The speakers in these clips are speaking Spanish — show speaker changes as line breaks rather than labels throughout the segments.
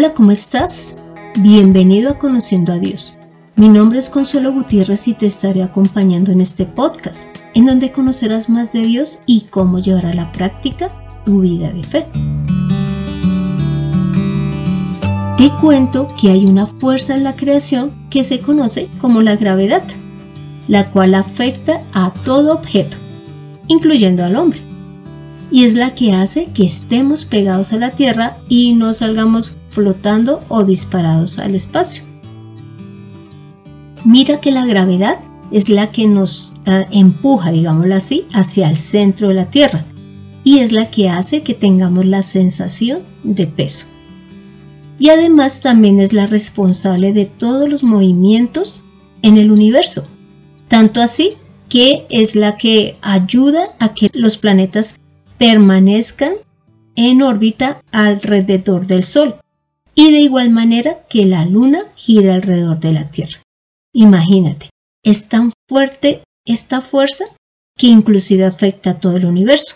Hola, ¿cómo estás? Bienvenido a Conociendo a Dios. Mi nombre es Consuelo Gutiérrez y te estaré acompañando en este podcast, en donde conocerás más de Dios y cómo llevar a la práctica tu vida de fe. Te cuento que hay una fuerza en la creación que se conoce como la gravedad, la cual afecta a todo objeto, incluyendo al hombre y es la que hace que estemos pegados a la Tierra y no salgamos flotando o disparados al espacio. Mira que la gravedad es la que nos eh, empuja, digámoslo así, hacia el centro de la Tierra y es la que hace que tengamos la sensación de peso. Y además también es la responsable de todos los movimientos en el universo. Tanto así que es la que ayuda a que los planetas permanezcan en órbita alrededor del Sol y de igual manera que la Luna gira alrededor de la Tierra. Imagínate, es tan fuerte esta fuerza que inclusive afecta a todo el universo.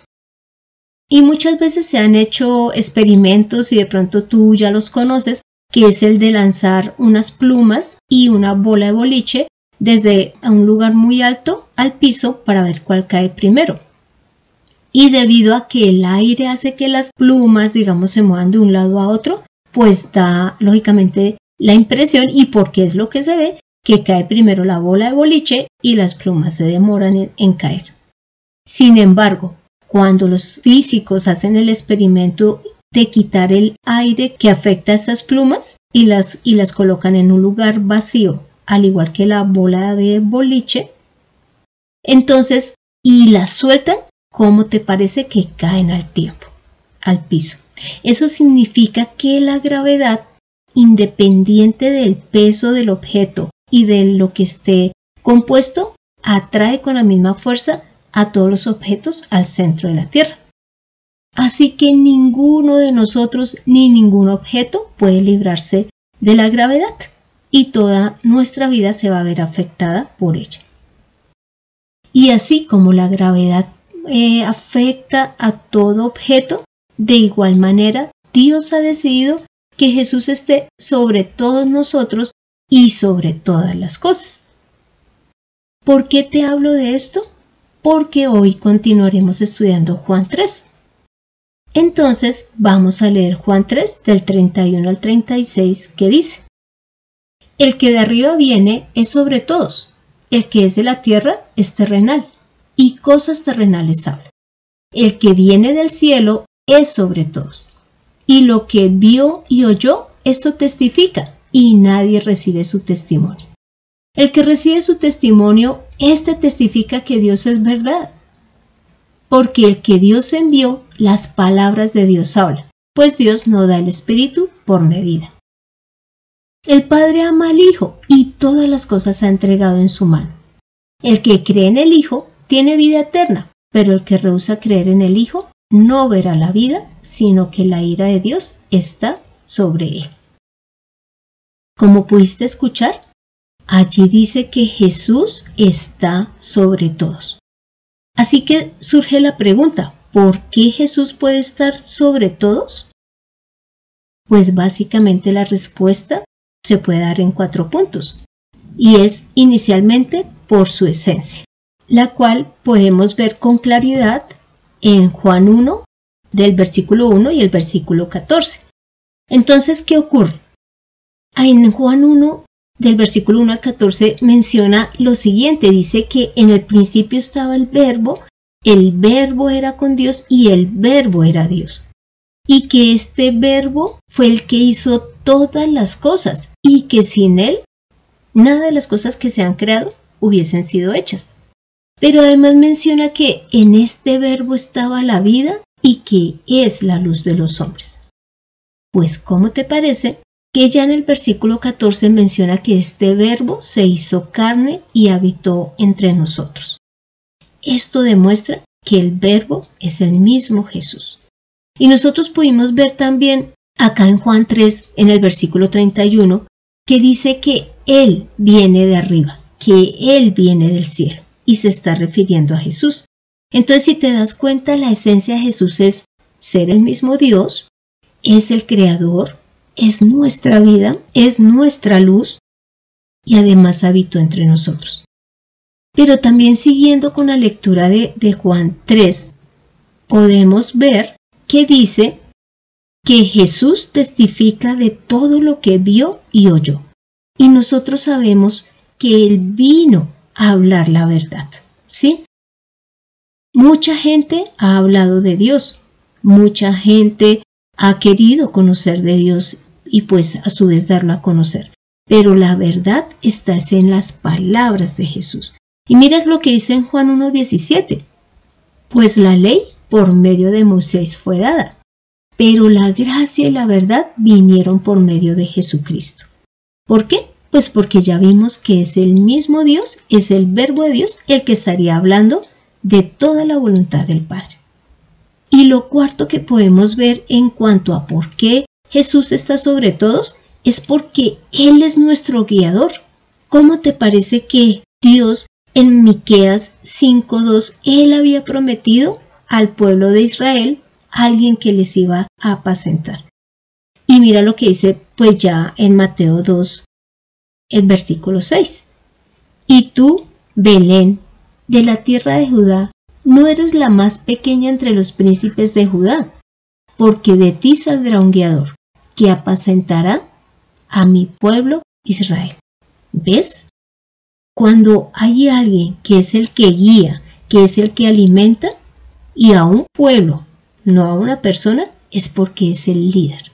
Y muchas veces se han hecho experimentos y de pronto tú ya los conoces, que es el de lanzar unas plumas y una bola de boliche desde un lugar muy alto al piso para ver cuál cae primero y debido a que el aire hace que las plumas, digamos, se muevan de un lado a otro, pues da lógicamente la impresión y porque es lo que se ve, que cae primero la bola de boliche y las plumas se demoran en, caer. Sin embargo, cuando los físicos hacen el experimento de quitar el aire que afecta a estas plumas y las, y las colocan en un lugar vacío, al igual que la bola de boliche, entonces y las sueltan, ¿Cómo te parece que caen al tiempo, al piso? Eso significa que la gravedad, independiente del peso del objeto y de lo que esté compuesto, atrae con la misma fuerza a todos los objetos al centro de la Tierra. Así que ninguno de nosotros ni ningún objeto puede librarse de la gravedad y toda nuestra vida se va a ver afectada por ella. Y así como la gravedad eh, afecta a todo objeto, de igual manera Dios ha decidido que Jesús esté sobre todos nosotros y sobre todas las cosas. ¿Por qué te hablo de esto? Porque hoy continuaremos estudiando Juan 3. Entonces vamos a leer Juan 3 del 31 al 36 que dice, El que de arriba viene es sobre todos, el que es de la tierra es terrenal y cosas terrenales habla. El que viene del cielo es sobre todos. Y lo que vio y oyó, esto testifica, y nadie recibe su testimonio. El que recibe su testimonio, éste testifica que Dios es verdad. Porque el que Dios envió, las palabras de Dios habla, pues Dios no da el Espíritu por medida. El Padre ama al Hijo y todas las cosas ha entregado en su mano. El que cree en el Hijo tiene vida eterna, pero el que rehúsa creer en el Hijo no verá la vida, sino que la ira de Dios está sobre él. Como pudiste escuchar, allí dice que Jesús está sobre todos. Así que surge la pregunta, ¿por qué Jesús puede estar sobre todos? Pues básicamente la respuesta se puede dar en cuatro puntos, y es inicialmente por su esencia la cual podemos ver con claridad en Juan 1 del versículo 1 y el versículo 14. Entonces, ¿qué ocurre? En Juan 1 del versículo 1 al 14 menciona lo siguiente, dice que en el principio estaba el verbo, el verbo era con Dios y el verbo era Dios. Y que este verbo fue el que hizo todas las cosas y que sin él nada de las cosas que se han creado hubiesen sido hechas. Pero además menciona que en este verbo estaba la vida y que es la luz de los hombres. Pues, ¿cómo te parece que ya en el versículo 14 menciona que este verbo se hizo carne y habitó entre nosotros? Esto demuestra que el verbo es el mismo Jesús. Y nosotros pudimos ver también acá en Juan 3, en el versículo 31, que dice que Él viene de arriba, que Él viene del cielo y se está refiriendo a Jesús. Entonces, si te das cuenta, la esencia de Jesús es ser el mismo Dios, es el creador, es nuestra vida, es nuestra luz y además habitó entre nosotros. Pero también siguiendo con la lectura de, de Juan 3, podemos ver que dice que Jesús testifica de todo lo que vio y oyó. Y nosotros sabemos que Él vino hablar la verdad. ¿Sí? Mucha gente ha hablado de Dios, mucha gente ha querido conocer de Dios y pues a su vez darlo a conocer. Pero la verdad está en las palabras de Jesús. Y mira lo que dice en Juan 1.17. Pues la ley por medio de Moisés fue dada, pero la gracia y la verdad vinieron por medio de Jesucristo. ¿Por qué? Pues porque ya vimos que es el mismo Dios, es el verbo de Dios el que estaría hablando de toda la voluntad del Padre. Y lo cuarto que podemos ver en cuanto a por qué Jesús está sobre todos es porque Él es nuestro guiador. ¿Cómo te parece que Dios en Miqueas 5:2 Él había prometido al pueblo de Israel alguien que les iba a apacentar? Y mira lo que dice pues ya en Mateo 2 el versículo 6. Y tú, Belén, de la tierra de Judá, no eres la más pequeña entre los príncipes de Judá, porque de ti saldrá un guiador, que apacentará a mi pueblo Israel. ¿Ves? Cuando hay alguien que es el que guía, que es el que alimenta, y a un pueblo, no a una persona, es porque es el líder.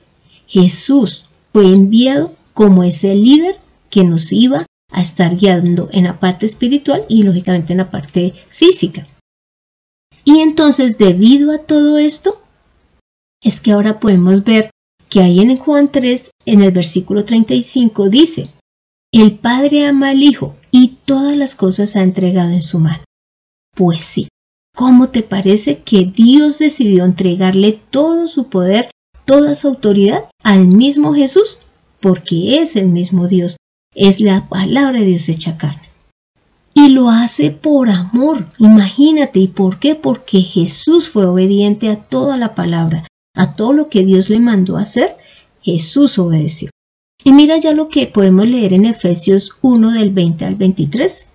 Jesús fue enviado como ese líder que nos iba a estar guiando en la parte espiritual y lógicamente en la parte física. Y entonces, debido a todo esto, es que ahora podemos ver que ahí en Juan 3, en el versículo 35, dice, el Padre ama al Hijo y todas las cosas ha entregado en su mano. Pues sí, ¿cómo te parece que Dios decidió entregarle todo su poder, toda su autoridad al mismo Jesús? Porque es el mismo Dios es la palabra de Dios hecha carne. Y lo hace por amor. Imagínate, ¿y por qué? Porque Jesús fue obediente a toda la palabra, a todo lo que Dios le mandó hacer, Jesús obedeció. Y mira ya lo que podemos leer en Efesios 1 del 20 al 23.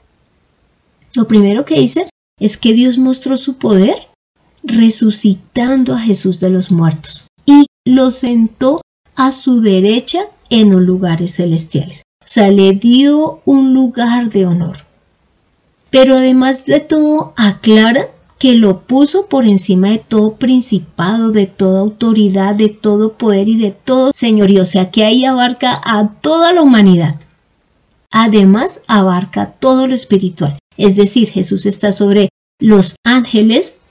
Lo primero que dice es que Dios mostró su poder resucitando a Jesús de los muertos y lo sentó a su derecha en los lugares celestiales. O sea, le dio un lugar de honor. Pero además de todo, aclara que lo puso por encima de todo principado, de toda autoridad, de todo poder y de todo señorío. O sea, que ahí abarca a toda la humanidad. Además, abarca todo lo espiritual. Es decir, Jesús está sobre los ángeles,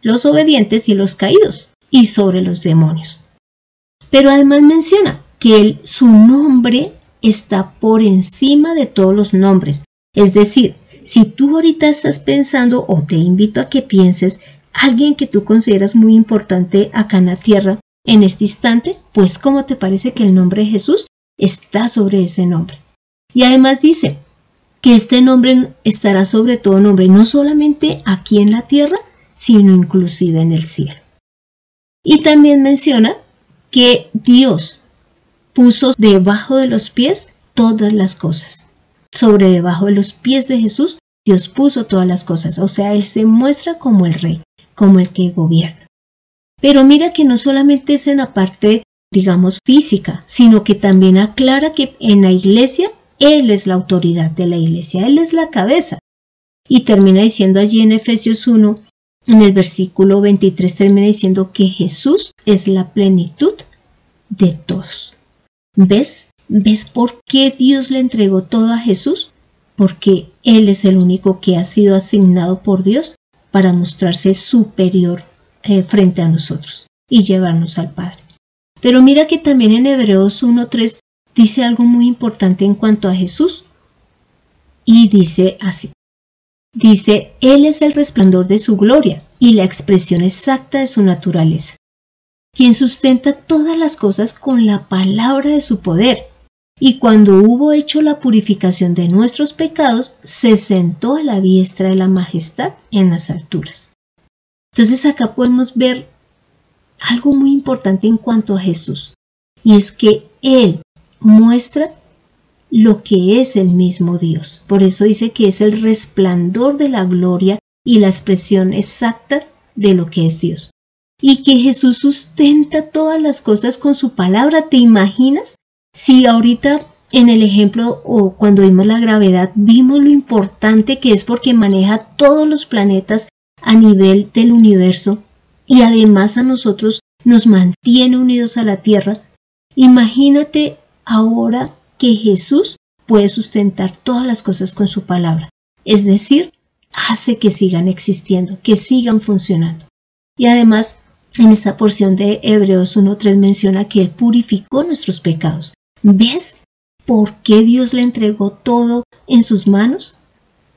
los obedientes y los caídos, y sobre los demonios. Pero además menciona que él, su nombre está por encima de todos los nombres. Es decir, si tú ahorita estás pensando o te invito a que pienses alguien que tú consideras muy importante acá en la tierra en este instante, pues ¿cómo te parece que el nombre de Jesús está sobre ese nombre? Y además dice que este nombre estará sobre todo nombre, no solamente aquí en la tierra, sino inclusive en el cielo. Y también menciona que Dios puso debajo de los pies todas las cosas. Sobre debajo de los pies de Jesús, Dios puso todas las cosas. O sea, Él se muestra como el rey, como el que gobierna. Pero mira que no solamente es en la parte, digamos, física, sino que también aclara que en la iglesia Él es la autoridad de la iglesia, Él es la cabeza. Y termina diciendo allí en Efesios 1, en el versículo 23, termina diciendo que Jesús es la plenitud de todos. ¿Ves? ¿Ves por qué Dios le entregó todo a Jesús? Porque Él es el único que ha sido asignado por Dios para mostrarse superior eh, frente a nosotros y llevarnos al Padre. Pero mira que también en Hebreos 1.3 dice algo muy importante en cuanto a Jesús. Y dice así. Dice, Él es el resplandor de su gloria y la expresión exacta de su naturaleza quien sustenta todas las cosas con la palabra de su poder. Y cuando hubo hecho la purificación de nuestros pecados, se sentó a la diestra de la majestad en las alturas. Entonces acá podemos ver algo muy importante en cuanto a Jesús. y es que Él muestra lo que es el mismo Dios. Por eso dice que es el resplandor de la gloria y la expresión exacta de lo que es Dios. Y que Jesús sustenta todas las cosas con su palabra. ¿Te imaginas? Si ahorita en el ejemplo o cuando vimos la gravedad vimos lo importante que es porque maneja todos los planetas a nivel del universo y además a nosotros nos mantiene unidos a la Tierra, imagínate ahora que Jesús puede sustentar todas las cosas con su palabra, es decir, hace que sigan existiendo, que sigan funcionando. Y además, en esta porción de Hebreos 1.3 menciona que Él purificó nuestros pecados. ¿Ves por qué Dios le entregó todo en sus manos?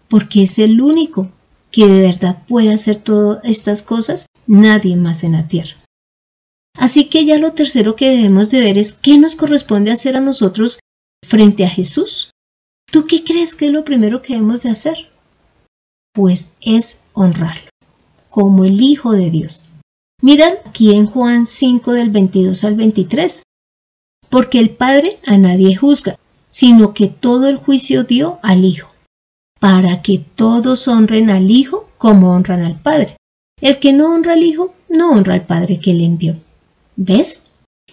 Porque es el único que de verdad puede hacer todas estas cosas, nadie más en la tierra. Así que ya lo tercero que debemos de ver es qué nos corresponde hacer a nosotros frente a Jesús. ¿Tú qué crees que es lo primero que debemos de hacer? Pues es honrarlo, como el Hijo de Dios. Miran aquí en Juan 5 del 22 al 23. Porque el Padre a nadie juzga, sino que todo el juicio dio al Hijo, para que todos honren al Hijo como honran al Padre. El que no honra al Hijo, no honra al Padre que le envió. ¿Ves?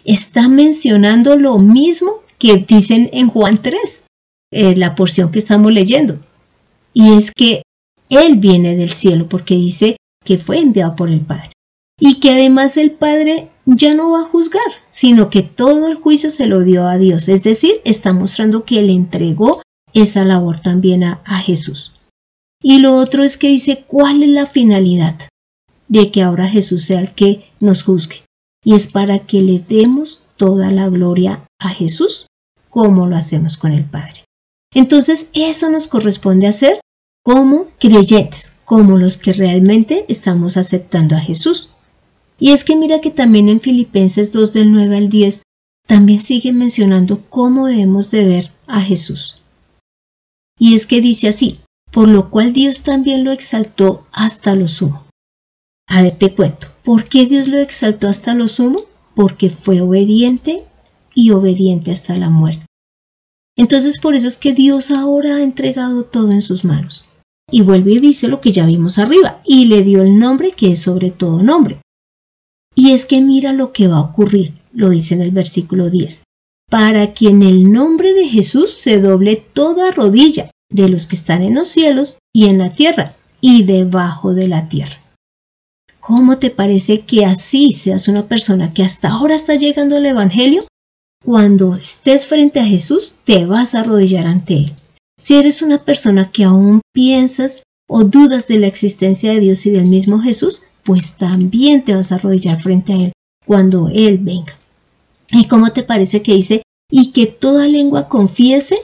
Está mencionando lo mismo que dicen en Juan 3, eh, la porción que estamos leyendo. Y es que Él viene del cielo porque dice que fue enviado por el Padre. Y que además el Padre ya no va a juzgar, sino que todo el juicio se lo dio a Dios. Es decir, está mostrando que Él entregó esa labor también a, a Jesús. Y lo otro es que dice cuál es la finalidad de que ahora Jesús sea el que nos juzgue. Y es para que le demos toda la gloria a Jesús como lo hacemos con el Padre. Entonces eso nos corresponde hacer como creyentes, como los que realmente estamos aceptando a Jesús. Y es que mira que también en Filipenses 2 del 9 al 10 también sigue mencionando cómo debemos de ver a Jesús. Y es que dice así, por lo cual Dios también lo exaltó hasta lo sumo. A ver, te cuento, ¿por qué Dios lo exaltó hasta lo sumo? Porque fue obediente y obediente hasta la muerte. Entonces por eso es que Dios ahora ha entregado todo en sus manos. Y vuelve y dice lo que ya vimos arriba, y le dio el nombre que es sobre todo nombre. Y es que mira lo que va a ocurrir, lo dice en el versículo 10, para que en el nombre de Jesús se doble toda rodilla de los que están en los cielos y en la tierra y debajo de la tierra. ¿Cómo te parece que así seas una persona que hasta ahora está llegando al Evangelio cuando estés frente a Jesús, te vas a arrodillar ante Él. Si eres una persona que aún piensas o dudas de la existencia de Dios y del mismo Jesús, pues también te vas a arrodillar frente a Él cuando Él venga. ¿Y cómo te parece que dice? Y que toda lengua confiese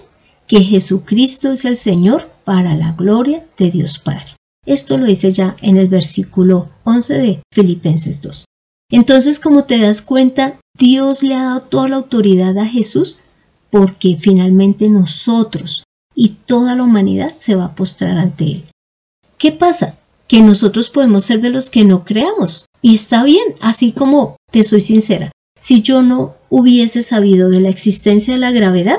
que Jesucristo es el Señor para la gloria de Dios Padre. Esto lo dice ya en el versículo 11 de Filipenses 2. Entonces, como te das cuenta, Dios le ha dado toda la autoridad a Jesús porque finalmente nosotros y toda la humanidad se va a postrar ante Él. ¿Qué pasa? Que nosotros podemos ser de los que no creamos. Y está bien, así como te soy sincera, si yo no hubiese sabido de la existencia de la gravedad,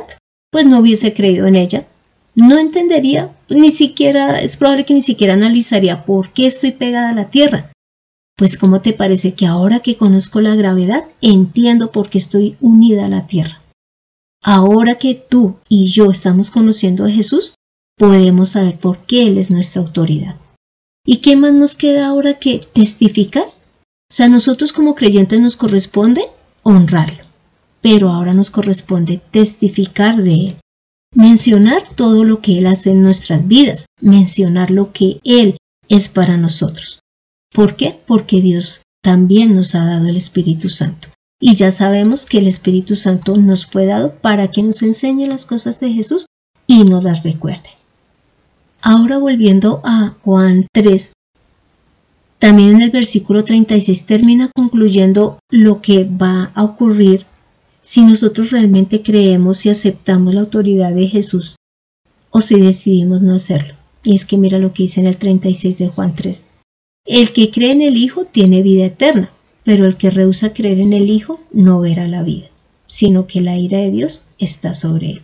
pues no hubiese creído en ella. No entendería, ni siquiera, es probable que ni siquiera analizaría por qué estoy pegada a la Tierra. Pues ¿cómo te parece que ahora que conozco la gravedad entiendo por qué estoy unida a la Tierra? Ahora que tú y yo estamos conociendo a Jesús, podemos saber por qué Él es nuestra autoridad. ¿Y qué más nos queda ahora que testificar? O sea, nosotros como creyentes nos corresponde honrarlo, pero ahora nos corresponde testificar de Él, mencionar todo lo que Él hace en nuestras vidas, mencionar lo que Él es para nosotros. ¿Por qué? Porque Dios también nos ha dado el Espíritu Santo. Y ya sabemos que el Espíritu Santo nos fue dado para que nos enseñe las cosas de Jesús y nos las recuerde. Ahora volviendo a Juan 3, también en el versículo 36 termina concluyendo lo que va a ocurrir si nosotros realmente creemos y aceptamos la autoridad de Jesús o si decidimos no hacerlo. Y es que mira lo que dice en el 36 de Juan 3. El que cree en el Hijo tiene vida eterna, pero el que rehúsa creer en el Hijo no verá la vida. sino que la ira de Dios está sobre él.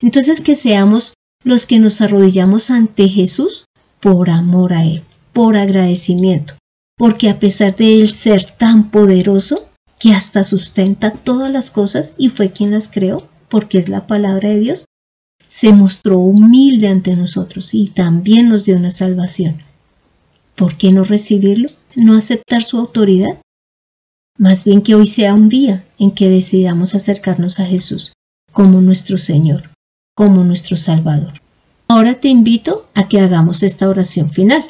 Entonces que seamos los que nos arrodillamos ante Jesús por amor a Él, por agradecimiento, porque a pesar de Él ser tan poderoso, que hasta sustenta todas las cosas y fue quien las creó, porque es la palabra de Dios, se mostró humilde ante nosotros y también nos dio una salvación. ¿Por qué no recibirlo? ¿No aceptar su autoridad? Más bien que hoy sea un día en que decidamos acercarnos a Jesús como nuestro Señor, como nuestro Salvador. Ahora te invito a que hagamos esta oración final.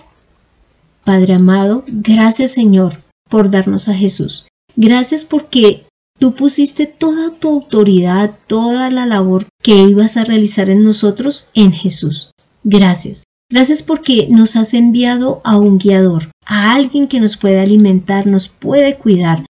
Padre amado, gracias Señor por darnos a Jesús. Gracias porque tú pusiste toda tu autoridad, toda la labor que ibas a realizar en nosotros en Jesús. Gracias. Gracias porque nos has enviado a un guiador, a alguien que nos puede alimentar, nos puede cuidar,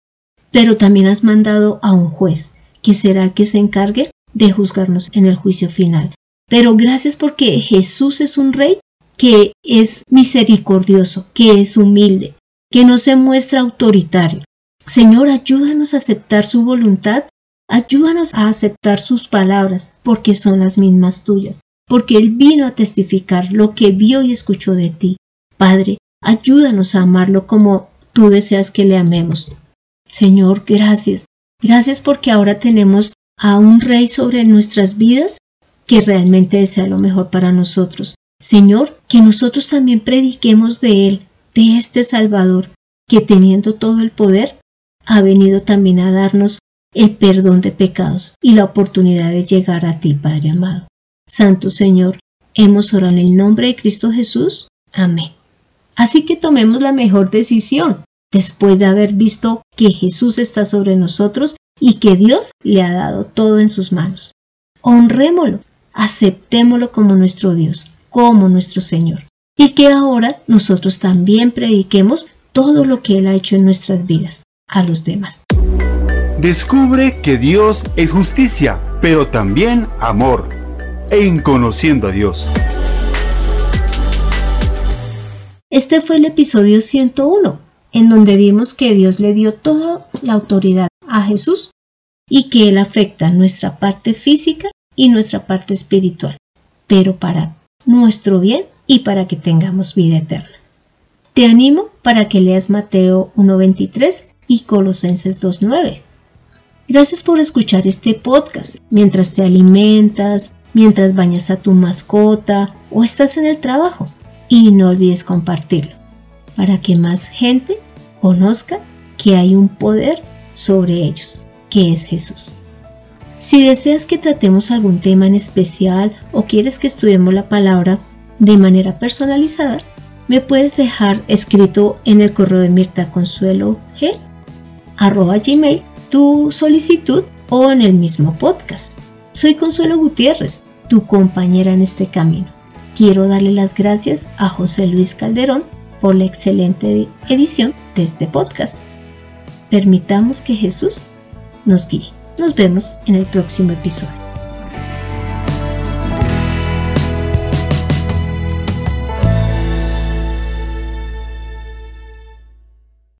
pero también has mandado a un juez, que será el que se encargue de juzgarnos en el juicio final. Pero gracias porque Jesús es un rey que es misericordioso, que es humilde, que no se muestra autoritario. Señor, ayúdanos a aceptar su voluntad, ayúdanos a aceptar sus palabras, porque son las mismas tuyas, porque Él vino a testificar lo que vio y escuchó de ti. Padre, ayúdanos a amarlo como tú deseas que le amemos. Señor, gracias. Gracias porque ahora tenemos a un Rey sobre nuestras vidas que realmente desea lo mejor para nosotros. Señor, que nosotros también prediquemos de Él, de este Salvador, que teniendo todo el poder, ha venido también a darnos el perdón de pecados y la oportunidad de llegar a ti, Padre amado. Santo Señor, hemos orado en el nombre de Cristo Jesús. Amén. Así que tomemos la mejor decisión, después de haber visto que Jesús está sobre nosotros y que Dios le ha dado todo en sus manos. Honrémoslo, aceptémoslo como nuestro Dios, como nuestro Señor, y que ahora nosotros también prediquemos todo lo que Él ha hecho en nuestras vidas a los demás.
Descubre que Dios es justicia, pero también amor, en conociendo a Dios.
Este fue el episodio 101, en donde vimos que Dios le dio toda la autoridad a Jesús y que Él afecta nuestra parte física y nuestra parte espiritual, pero para nuestro bien y para que tengamos vida eterna. Te animo para que leas Mateo 1.23 y Colosenses 2.9. Gracias por escuchar este podcast mientras te alimentas, mientras bañas a tu mascota o estás en el trabajo. Y no olvides compartirlo para que más gente conozca que hay un poder sobre ellos, que es Jesús. Si deseas que tratemos algún tema en especial o quieres que estudiemos la palabra de manera personalizada, me puedes dejar escrito en el correo de Mirta Consuelo G, arroba gmail, tu solicitud o en el mismo podcast. Soy Consuelo Gutiérrez, tu compañera en este camino. Quiero darle las gracias a José Luis Calderón por la excelente edición de este podcast. Permitamos que Jesús nos guíe. Nos vemos en el próximo episodio.